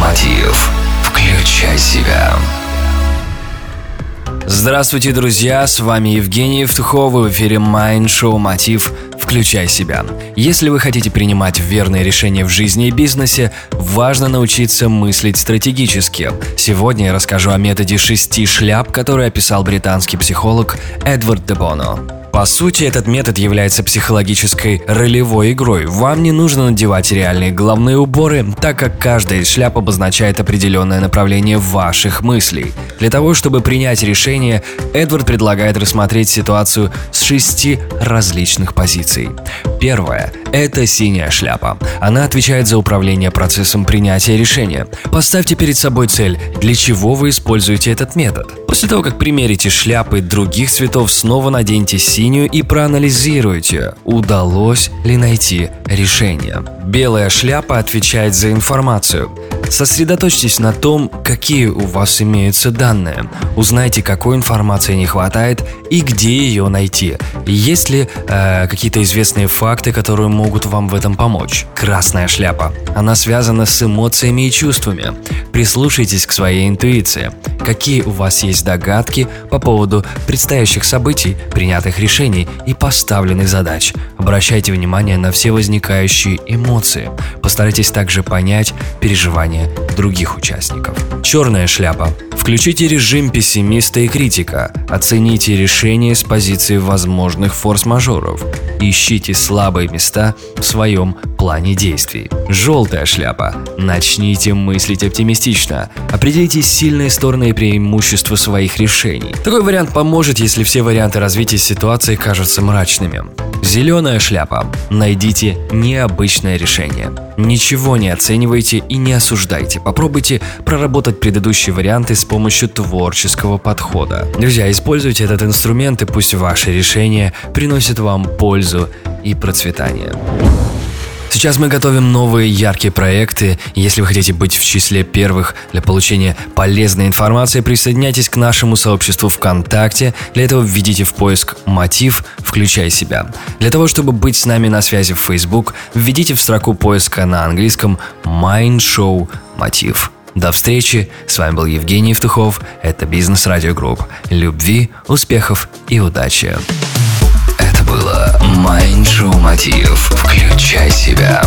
Мотив. Включай себя. Здравствуйте, друзья! С вами Евгений Евтухов в эфире Mind Show Мотив «Включай себя». Если вы хотите принимать верные решения в жизни и бизнесе, важно научиться мыслить стратегически. Сегодня я расскажу о методе шести шляп, который описал британский психолог Эдвард Дебоно. По сути, этот метод является психологической ролевой игрой. Вам не нужно надевать реальные головные уборы, так как каждая из шляп обозначает определенное направление ваших мыслей. Для того, чтобы принять решение, Эдвард предлагает рассмотреть ситуацию с шести различных позиций. Первое – это синяя шляпа. Она отвечает за управление процессом принятия решения. Поставьте перед собой цель, для чего вы используете этот метод. После того, как примерите шляпы других цветов, снова наденьте синюю и проанализируйте, удалось ли найти решение. Белая шляпа отвечает за информацию. Сосредоточьтесь на том, какие у вас имеются данные. Узнайте, какой информации не хватает и где ее найти. Есть ли э, какие-то известные факты, которые могут вам в этом помочь. Красная шляпа. Она связана с эмоциями и чувствами. Прислушайтесь к своей интуиции. Какие у вас есть догадки по поводу предстоящих событий, принятых решений и поставленных задач. Обращайте внимание на все возникающие эмоции. Постарайтесь также понять переживания других участников. Черная шляпа. Включите режим пессимиста и критика. Оцените решение с позиции возможных форс-мажоров. Ищите слабые места в своем плане действий. Желтая шляпа. Начните мыслить оптимистично. Определите сильные стороны и преимущества своих решений. Такой вариант поможет, если все варианты развития ситуации кажутся мрачными. Зеленая шляпа. Найдите необычное решение. Ничего не оценивайте и не осуждайте. Попробуйте проработать предыдущие варианты с помощью творческого подхода. Друзья, используйте этот инструмент и пусть ваши решения приносят вам пользу и процветание. Сейчас мы готовим новые яркие проекты. Если вы хотите быть в числе первых для получения полезной информации, присоединяйтесь к нашему сообществу ВКонтакте. Для этого введите в поиск «Мотив. Включай себя». Для того, чтобы быть с нами на связи в Facebook, введите в строку поиска на английском «Mind Show Мотив». До встречи. С вами был Евгений Евтухов. Это Бизнес Радио Групп. Любви, успехов и удачи Show Мотив. Включай себя.